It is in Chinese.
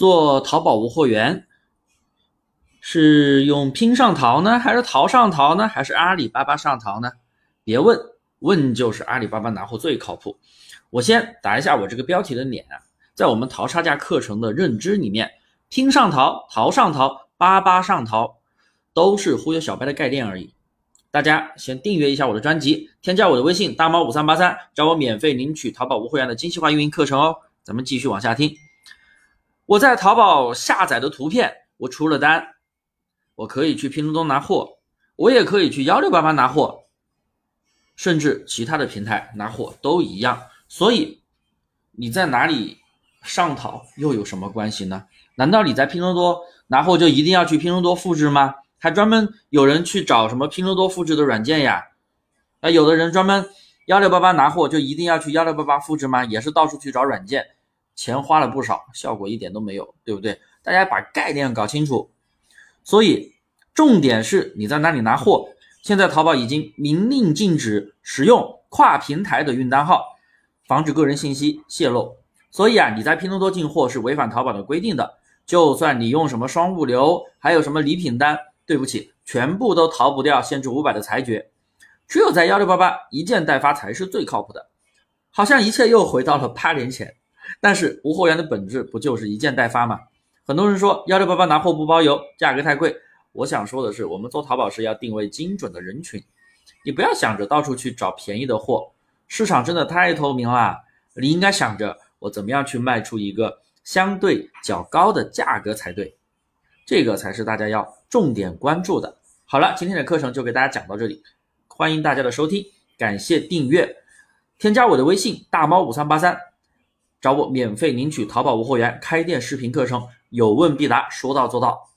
做淘宝无货源，是用拼上淘呢，还是淘上淘呢，还是阿里巴巴上淘呢？别问，问就是阿里巴巴拿货最靠谱。我先打一下我这个标题的脸啊，在我们淘差价课程的认知里面，拼上淘、淘上淘、巴巴上淘，都是忽悠小白的概念而已。大家先订阅一下我的专辑，添加我的微信大猫五三八三，找我免费领取淘宝无货源的精细化运营课程哦。咱们继续往下听。我在淘宝下载的图片，我出了单，我可以去拼多多拿货，我也可以去幺六八八拿货，甚至其他的平台拿货都一样。所以你在哪里上淘又有什么关系呢？难道你在拼多多拿货就一定要去拼多多复制吗？还专门有人去找什么拼多多复制的软件呀？啊，有的人专门幺六八八拿货就一定要去幺六八八复制吗？也是到处去找软件。钱花了不少，效果一点都没有，对不对？大家把概念搞清楚。所以重点是你在哪里拿货。现在淘宝已经明令禁止使用跨平台的运单号，防止个人信息泄露。所以啊，你在拼多多进货是违反淘宝的规定的。就算你用什么双物流，还有什么礼品单，对不起，全部都逃不掉限制五百的裁决。只有在幺六八八一件代发才是最靠谱的。好像一切又回到了八年前。但是无货源的本质不就是一件代发吗？很多人说幺六八八拿货不包邮，价格太贵。我想说的是，我们做淘宝是要定位精准的人群，你不要想着到处去找便宜的货，市场真的太透明了。你应该想着我怎么样去卖出一个相对较高的价格才对，这个才是大家要重点关注的。好了，今天的课程就给大家讲到这里，欢迎大家的收听，感谢订阅，添加我的微信大猫五三八三。找我免费领取淘宝无货源开店视频课程，有问必答，说到做到。